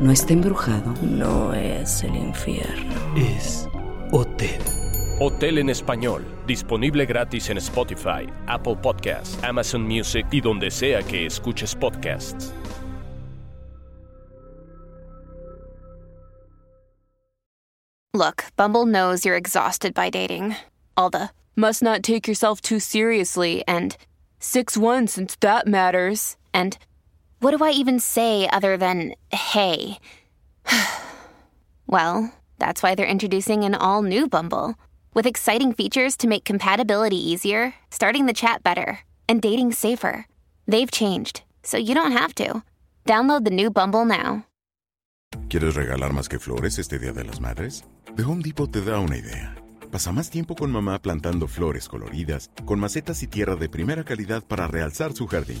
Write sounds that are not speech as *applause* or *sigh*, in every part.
No está embrujado. No es el infierno. Es Hotel. Hotel en español, disponible gratis en Spotify, Apple Podcasts, Amazon Music y donde sea que escuches podcasts. Look, Bumble knows you're exhausted by dating. All the must not take yourself too seriously and 6 1 since that matters. And what do I even say other than hey? *sighs* well, that's why they're introducing an all new Bumble with exciting features to make compatibility easier, starting the chat better, and dating safer. They've changed, so you don't have to. Download the new Bumble now. ¿Quieres regalar más que flores este Día de las Madres? The Home Depot te da una idea. Pasa más tiempo con mamá plantando flores coloridas, con macetas y tierra de primera calidad para realzar su jardín.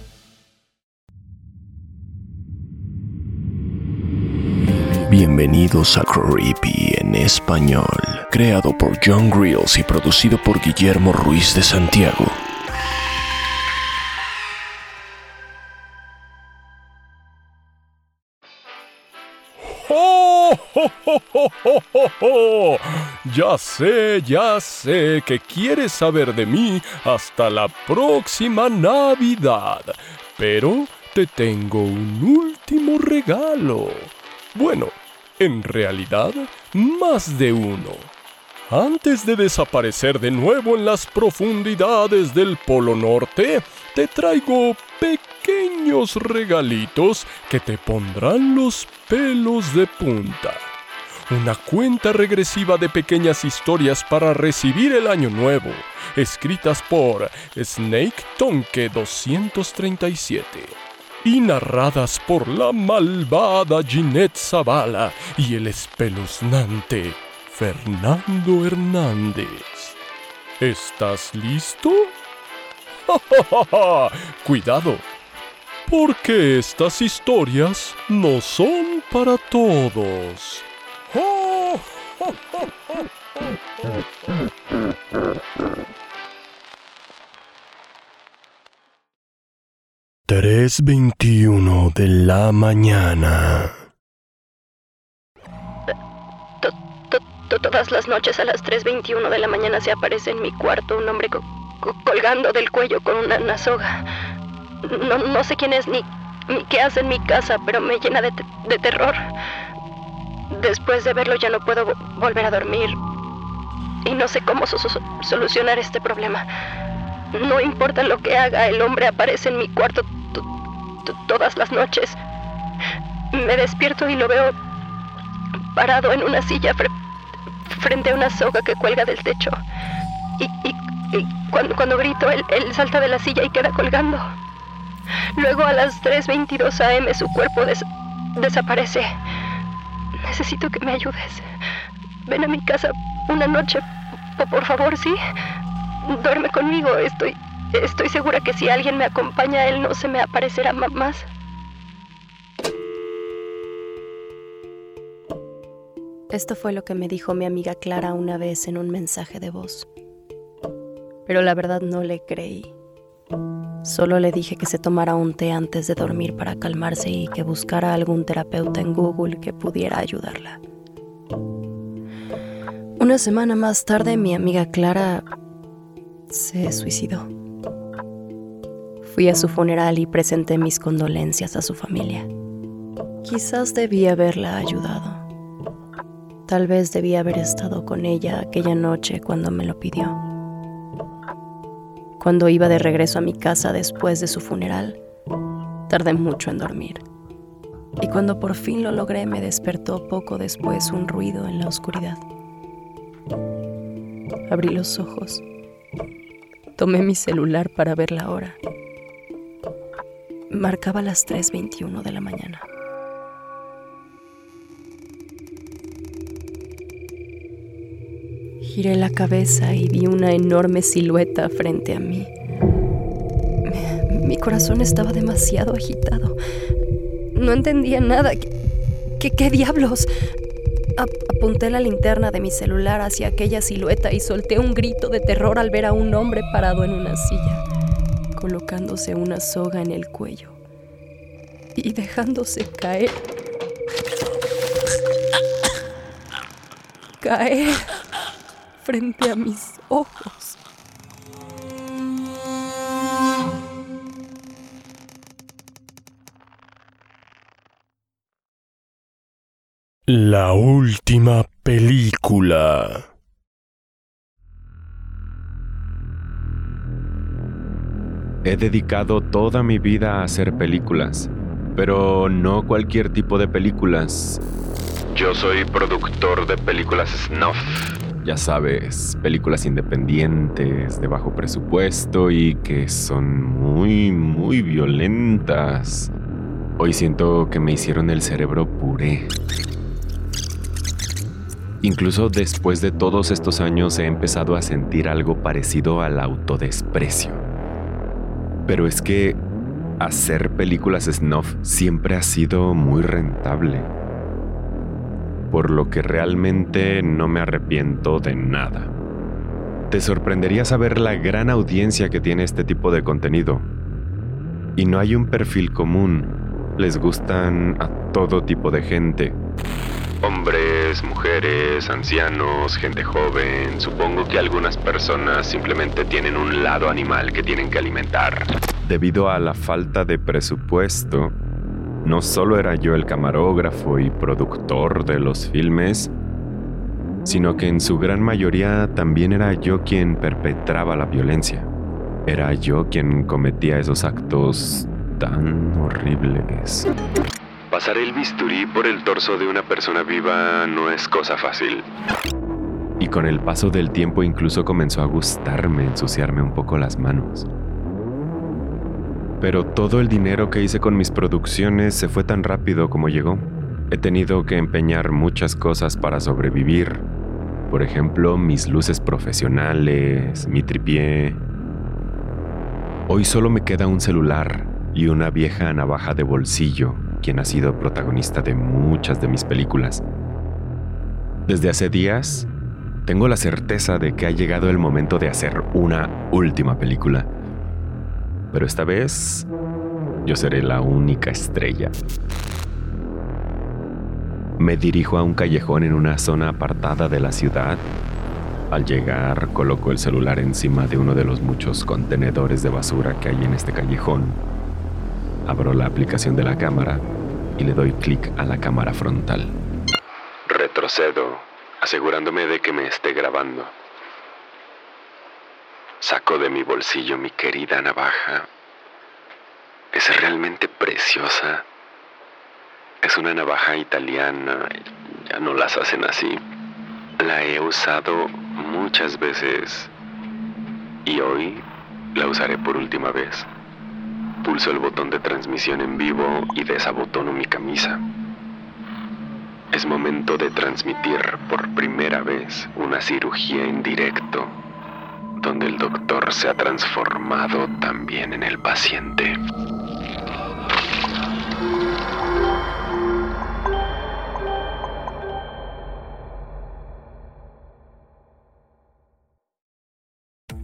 Bienvenidos a Creepy en español, creado por John Grills y producido por Guillermo Ruiz de Santiago. ¡Oh, oh, oh! Ya sé, ya sé que quieres saber de mí hasta la próxima Navidad, pero te tengo un último regalo. Bueno, en realidad, más de uno. Antes de desaparecer de nuevo en las profundidades del Polo Norte, te traigo pequeños regalitos que te pondrán los pelos de punta. Una cuenta regresiva de pequeñas historias para recibir el año nuevo, escritas por Snake Tonke 237 y narradas por la malvada Ginette Zavala y el espeluznante Fernando Hernández. ¿Estás listo? *laughs* ¡Ja, ja, ja, Cuidado, porque estas historias no son para todos. *laughs* 3.21 de la mañana. Todas las noches a las 3.21 de la mañana se aparece en mi cuarto un hombre colgando del cuello con una, soga. No, sé quién es ni, qué hace en mi casa, pero me llena de, terror. Después de verlo ya no puedo volver a dormir. Y no sé cómo solucionar este problema. No importa lo que haga, el hombre aparece en mi cuarto todas las noches. Me despierto y lo veo parado en una silla fre- frente a una soga que cuelga del techo. Y, y- y cuando, cuando grito, él, él salta de la silla y queda colgando. Luego a las 3.22 am su cuerpo des- desaparece. Necesito que me ayudes. Ven a mi casa una noche, po- por favor, ¿sí? Duerme conmigo. Estoy, estoy segura que si alguien me acompaña, él no se me aparecerá más. Esto fue lo que me dijo mi amiga Clara una vez en un mensaje de voz. Pero la verdad no le creí. Solo le dije que se tomara un té antes de dormir para calmarse y que buscara algún terapeuta en Google que pudiera ayudarla. Una semana más tarde mi amiga Clara se suicidó. Fui a su funeral y presenté mis condolencias a su familia. Quizás debí haberla ayudado. Tal vez debía haber estado con ella aquella noche cuando me lo pidió. Cuando iba de regreso a mi casa después de su funeral, tardé mucho en dormir. Y cuando por fin lo logré me despertó poco después un ruido en la oscuridad. Abrí los ojos. Tomé mi celular para ver la hora. Marcaba las 3.21 de la mañana. Giré la cabeza y vi una enorme silueta frente a mí. Mi corazón estaba demasiado agitado. No entendía nada. ¿Qué, qué, diablos? apunté la linterna de mi celular hacia aquella silueta y solté un grito de terror al ver a un hombre parado en una silla, colocándose una soga en el cuello y dejándose caer. Caer frente a mis ojos. La última película. He dedicado toda mi vida a hacer películas, pero no cualquier tipo de películas. Yo soy productor de películas snuff. Ya sabes, películas independientes, de bajo presupuesto y que son muy, muy violentas. Hoy siento que me hicieron el cerebro puré. Incluso después de todos estos años he empezado a sentir algo parecido al autodesprecio. Pero es que hacer películas snuff siempre ha sido muy rentable. Por lo que realmente no me arrepiento de nada. Te sorprendería saber la gran audiencia que tiene este tipo de contenido. Y no hay un perfil común. Les gustan a todo tipo de gente Hombres, mujeres, ancianos, gente joven. Supongo que algunas personas simplemente tienen un lado animal que tienen que alimentar. Debido a la falta de presupuesto, no solo era yo el camarógrafo y productor de los filmes, sino que en su gran mayoría también era yo quien perpetraba la violencia. Era yo quien cometía esos actos tan horribles. Pasar el bisturí por el torso de una persona viva no es cosa fácil. Y con el paso del tiempo incluso comenzó a gustarme ensuciarme un poco las manos. Pero todo el dinero que hice con mis producciones se fue tan rápido como llegó. He tenido que empeñar muchas cosas para sobrevivir. Por ejemplo, mis luces profesionales, mi tripié. Hoy solo me queda un celular y una vieja navaja de bolsillo quien ha sido protagonista de muchas de mis películas. Desde hace días, tengo la certeza de que ha llegado el momento de hacer una última película. Pero esta vez, yo seré la única estrella. Me dirijo a un callejón en una zona apartada de la ciudad. Al llegar, coloco el celular encima de uno de los muchos contenedores de basura que hay en este callejón Abro la aplicación de la cámara y le doy clic a la cámara frontal. Retrocedo, asegurándome de que me esté grabando. Saco de mi bolsillo mi querida navaja. Es realmente preciosa. Es una navaja italiana. Ya no las hacen así. La he usado muchas veces. Y hoy la usaré por última vez. Pulso el botón de transmisión en vivo y desabotono mi camisa. Es momento de transmitir por primera vez una cirugía en directo, donde el doctor se ha transformado también en el paciente.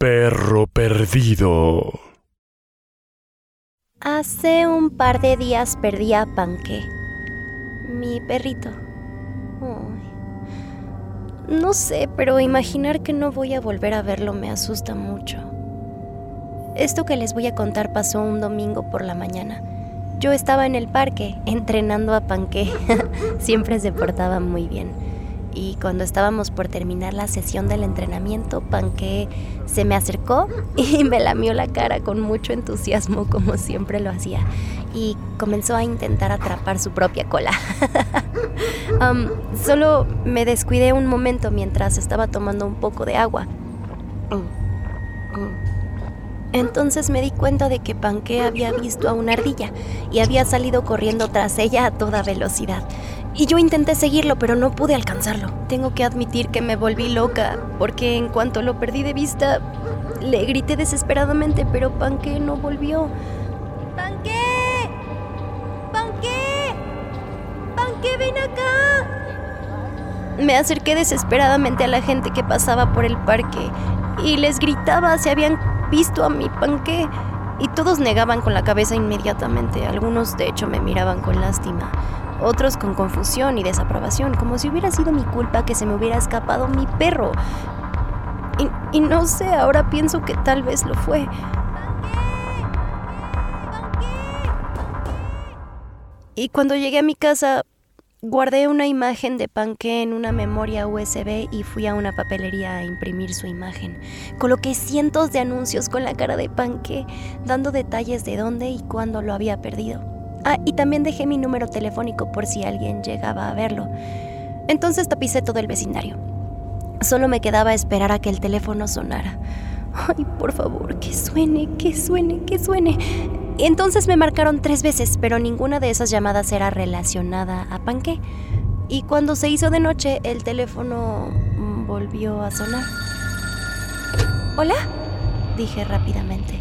Perro perdido. Hace un par de días perdí a Panque, mi perrito. No sé, pero imaginar que no voy a volver a verlo me asusta mucho. Esto que les voy a contar pasó un domingo por la mañana. Yo estaba en el parque entrenando a Panque. *laughs* Siempre se portaba muy bien. Y cuando estábamos por terminar la sesión del entrenamiento, Panque se me acercó *laughs* y me lamió la cara con mucho entusiasmo, como siempre lo hacía y comenzó a intentar atrapar su propia cola. *laughs* solo me descuidé un momento mientras estaba tomando un poco de agua. Entonces me di cuenta de que Panque había visto a una ardilla y había salido corriendo tras ella a toda velocidad. Y yo intenté seguirlo, pero no pude alcanzarlo. Tengo que admitir que me volví loca, porque en cuanto lo perdí de vista, le grité desesperadamente, pero Panque no volvió. ven acá! Me acerqué desesperadamente a la gente que pasaba por el parque y les gritaba si habían visto a mi panque y todos negaban con la cabeza inmediatamente. Algunos de hecho me miraban con lástima, otros con confusión y desaprobación, como si hubiera sido mi culpa que se me hubiera escapado mi perro. Y, no sé, ahora pienso que tal vez lo fue. Y cuando llegué a mi casa Guardé una imagen de Panque en una memoria USB y fui a una papelería a imprimir su imagen. Coloqué cientos de anuncios con la cara de Panque, dando detalles de dónde y cuándo lo había perdido. Ah, y también dejé mi número telefónico por si alguien llegaba a verlo. Entonces tapicé todo el vecindario. Solo me quedaba esperar a que el teléfono sonara. Ay, por favor, que suene, que suene, que suene. Entonces me marcaron tres veces, pero ninguna de esas llamadas era relacionada a Panque. Y cuando se hizo de noche, el teléfono volvió a sonar. ¿Hola? Dije rápidamente.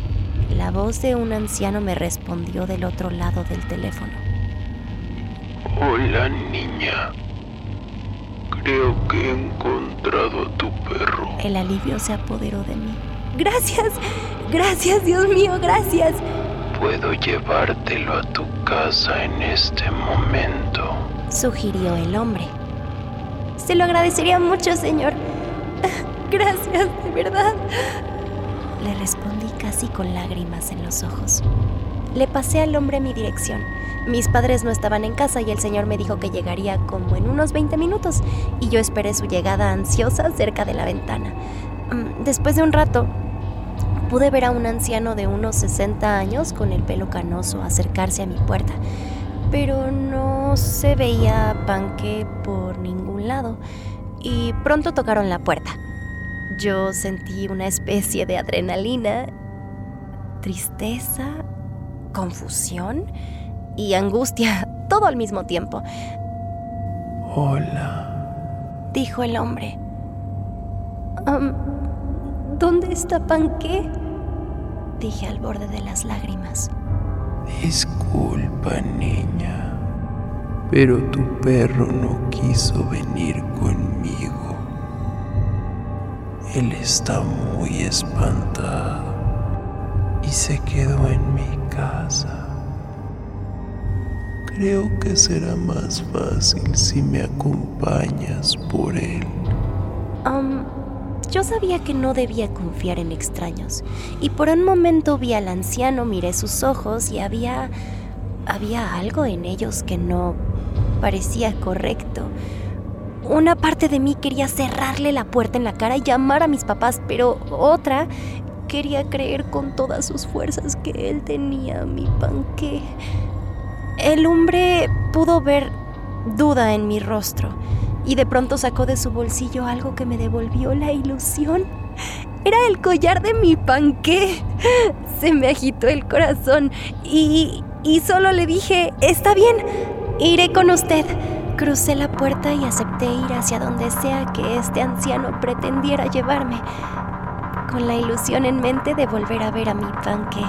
La voz de un anciano me respondió del otro lado del teléfono. Hola, niña. Creo que he encontrado a tu perro. El alivio se apoderó de mí. Gracias, gracias, Dios mío, gracias puedo llevártelo a tu casa en este momento, sugirió el hombre. Se lo agradecería mucho, señor. Gracias, de verdad. Le respondí casi con lágrimas en los ojos. Le pasé al hombre mi dirección. Mis padres no estaban en casa y el señor me dijo que llegaría como en unos 20 minutos y yo esperé su llegada ansiosa cerca de la ventana. Mm, después de un rato, pude ver a un anciano de unos 60 años con el pelo canoso acercarse a mi puerta, pero no se veía panque por ningún lado y pronto tocaron la puerta. Yo sentí una especie de adrenalina, tristeza, confusión y angustia, *laughs* todo al mismo tiempo. Hola, dijo el hombre. ¿Dónde está Panqué? Dije al borde de las lágrimas. Disculpa, niña, pero tu perro no quiso venir conmigo. Él está muy espantado y se quedó en mi casa. Creo que será más fácil si me acompañas por él. Um, yo sabía que no debía confiar en extraños, y por un momento vi al anciano, miré sus ojos y había... había algo en ellos que no parecía correcto. Una parte de mí quería cerrarle la puerta en la cara y llamar a mis papás, pero otra quería creer con todas sus fuerzas que él tenía mi panque. El hombre pudo ver duda en mi rostro y de pronto sacó de su bolsillo algo que me devolvió la ilusión. Era el collar de mi panqué. Se me agitó el corazón y, y solo le dije, está bien, iré con usted. Crucé la puerta y acepté ir hacia donde sea que este anciano pretendiera llevarme, con la ilusión en mente de volver a ver a mi panqué.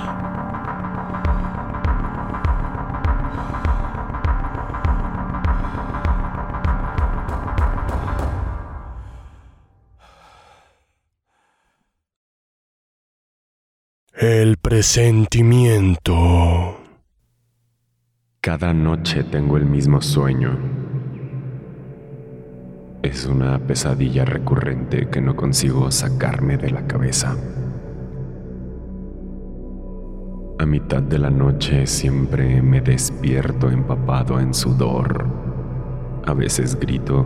El presentimiento. Cada noche tengo el mismo sueño. Es una pesadilla recurrente que no consigo sacarme de la cabeza. A mitad de la noche siempre me despierto empapado en sudor. A veces grito,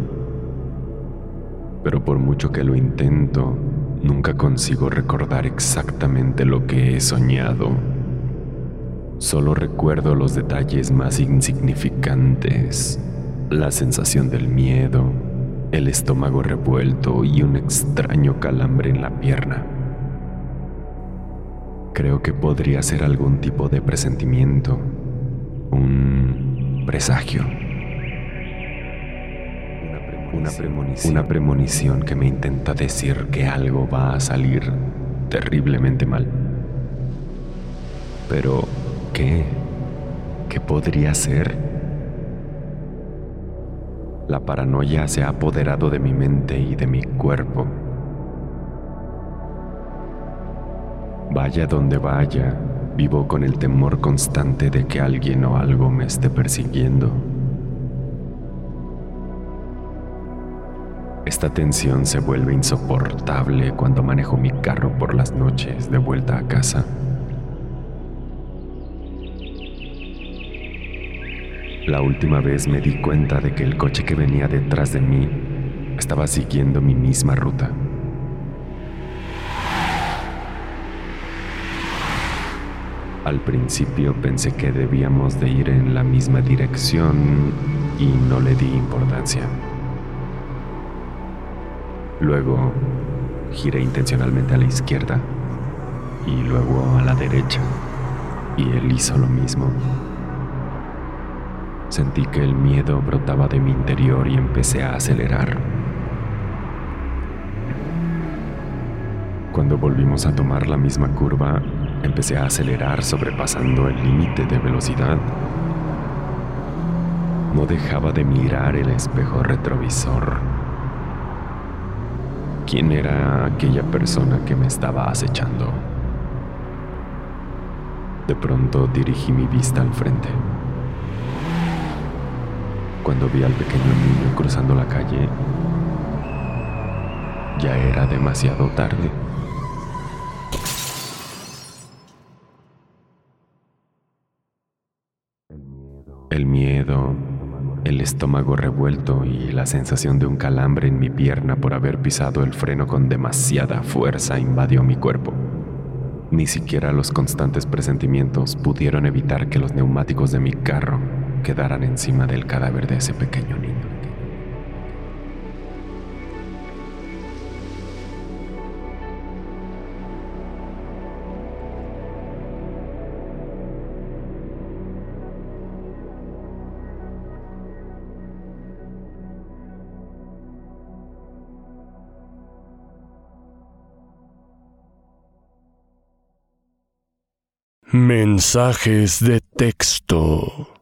pero por mucho que lo intento, nunca consigo recordar exactamente lo que he soñado. Solo recuerdo los detalles más insignificantes, la sensación del miedo, el estómago revuelto y un extraño calambre en la pierna. Creo que podría ser algún tipo de presentimiento, un presagio, una premonición, una premonición que me intenta decir que algo va a salir terriblemente mal. Pero, ¿qué? ¿Qué podría ser? La paranoia se ha apoderado de mi mente y de mi cuerpo. Vaya donde vaya, vivo con el temor constante de que alguien o algo me esté persiguiendo. Esta tensión se vuelve insoportable cuando manejo mi carro por las noches de vuelta a casa. La última vez me di cuenta de que el coche que venía detrás de mí estaba siguiendo mi misma ruta. Al principio pensé que debíamos de ir en la misma dirección y no le di importancia. Luego giré intencionalmente a la izquierda y luego a la derecha y él hizo lo mismo. Sentí que el miedo brotaba de mi interior y empecé a acelerar. Cuando volvimos a tomar la misma curva, empecé a acelerar sobrepasando el límite de velocidad. No dejaba de mirar el espejo retrovisor. ¿Quién era aquella persona que me estaba acechando? De pronto dirigí mi vista al frente. Cuando vi al pequeño niño cruzando la calle, ya era demasiado tarde. El miedo, el estómago revuelto y la sensación de un calambre en mi pierna por haber pisado el freno con demasiada fuerza invadió mi cuerpo. Ni siquiera los constantes presentimientos pudieron evitar que los neumáticos de mi carro quedaran encima del cadáver de ese pequeño niño. Mensajes de texto.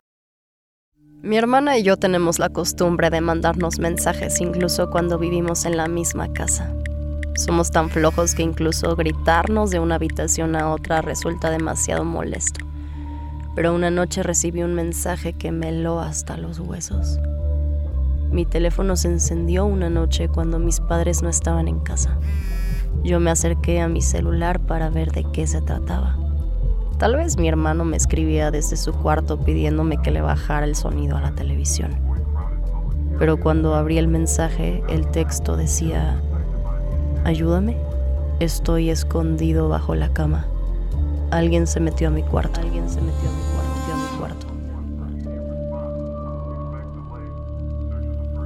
Mi hermana y yo tenemos la costumbre de mandarnos mensajes incluso cuando vivimos en la misma casa. Somos tan flojos que incluso gritarnos de una habitación a otra resulta demasiado molesto. Pero una noche recibí un mensaje que me heló hasta los huesos. Mi teléfono se encendió una noche cuando mis padres no estaban en casa. Yo me acerqué a mi celular para ver de qué se trataba. Tal vez mi hermano me escribía desde su cuarto pidiéndome que le bajara el sonido a la televisión. Pero cuando abrí el mensaje, el texto decía, Ayúdame, estoy escondido bajo la cama. Alguien se metió a mi cuarto. Alguien se metió a mi cuarto.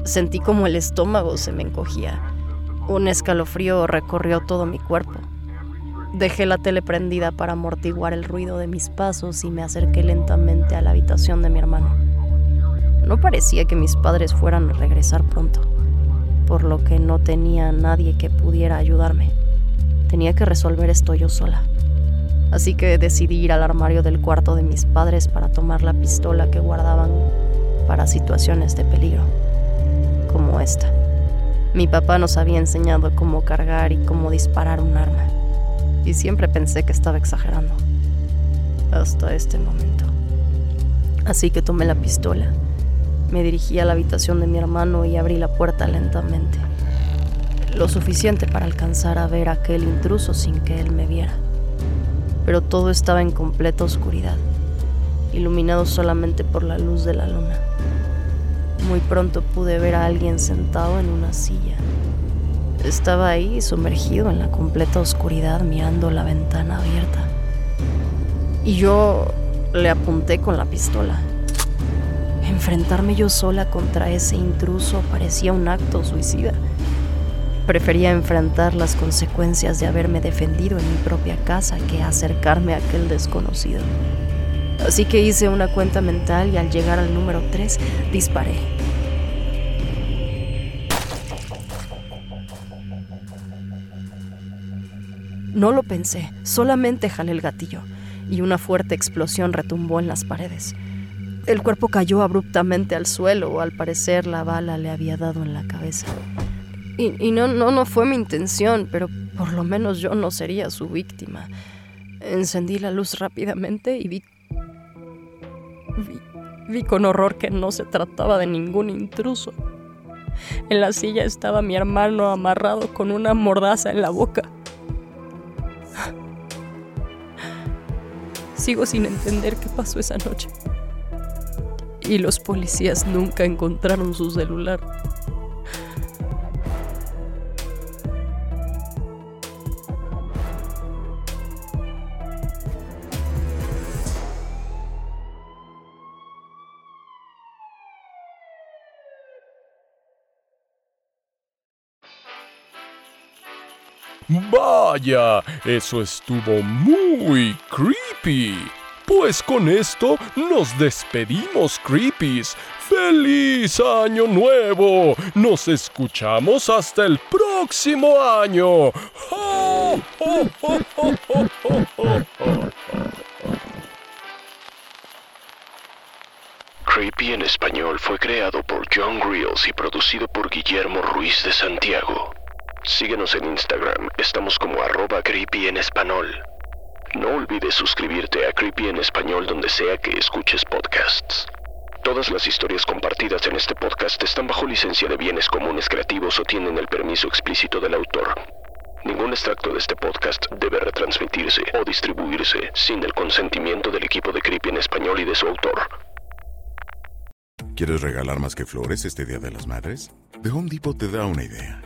Sentí como el estómago se me encogía. Un escalofrío recorrió todo mi cuerpo. Dejé la tele prendida para amortiguar el ruido de mis pasos y me acerqué lentamente a la habitación de mi hermano. No parecía que mis padres fueran a regresar pronto, por lo que no tenía nadie que pudiera ayudarme. Tenía que resolver esto yo sola. Así que decidí ir al armario del cuarto de mis padres para tomar la pistola que guardaban para situaciones de peligro, como esta. Mi papá nos había enseñado cómo cargar y cómo disparar un arma y siempre pensé que estaba exagerando. Hasta este momento. Así que tomé la pistola. Me dirigí a la habitación de mi hermano y abrí la puerta lentamente. Lo suficiente para alcanzar a ver a aquel intruso sin que él me viera. Pero todo estaba en completa oscuridad, iluminado solamente por la luz de la luna. Muy pronto pude ver a alguien sentado en una silla. Estaba ahí sumergido en la completa oscuridad mirando la ventana abierta. Y yo le apunté con la pistola. Enfrentarme yo sola contra ese intruso parecía un acto suicida. Prefería enfrentar las consecuencias de haberme defendido en mi propia casa que acercarme a aquel desconocido. Así que hice una cuenta mental y al llegar al número 3 disparé. No lo pensé, solamente jalé el gatillo y una fuerte explosión retumbó en las paredes. El cuerpo cayó abruptamente al suelo, al parecer la bala le había dado en la cabeza. Y, no, no, no fue mi intención, pero por lo menos yo no sería su víctima. Encendí la luz rápidamente y vi, vi con horror que no se trataba de ningún intruso. En la silla estaba mi hermano amarrado con una mordaza en la boca. Sigo sin entender qué pasó esa noche. Y los policías nunca encontraron su celular. Eso estuvo muy creepy. Pues con esto nos despedimos, Creepies. ¡Feliz Año Nuevo! Nos escuchamos hasta el próximo año. Creepy en español fue creado por John Grills y producido por Guillermo Ruiz de Santiago. Síguenos en Instagram, estamos como arroba creepy en español. No olvides suscribirte a Creepy en español donde sea que escuches podcasts. Todas las historias compartidas en este podcast están bajo licencia de bienes comunes creativos o tienen el permiso explícito del autor. Ningún extracto de este podcast debe retransmitirse o distribuirse sin el consentimiento del equipo de Creepy en español y de su autor. ¿Quieres regalar más que flores este Día de las Madres? The Home Depot te da una idea.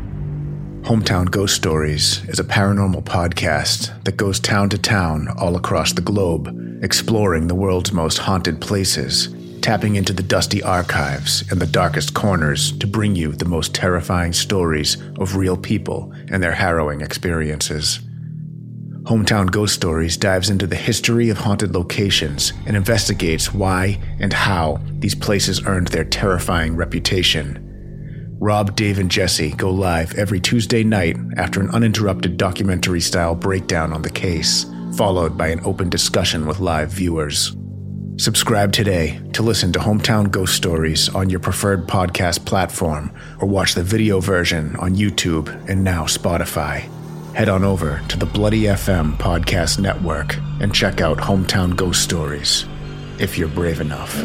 Hometown Ghost Stories is a paranormal podcast that goes town to town all across the globe, exploring the world's most haunted places, tapping into the dusty archives and the darkest corners to bring you the most terrifying stories of real people and their harrowing experiences. Hometown Ghost Stories dives into the history of haunted locations and investigates why and how these places earned their terrifying reputation. Rob, Dave, and Jesse go live every Tuesday night after an uninterrupted documentary style breakdown on the case, followed by an open discussion with live viewers. Subscribe today to listen to Hometown Ghost Stories on your preferred podcast platform or watch the video version on YouTube and now Spotify. Head on over to the Bloody FM Podcast Network and check out Hometown Ghost Stories if you're brave enough.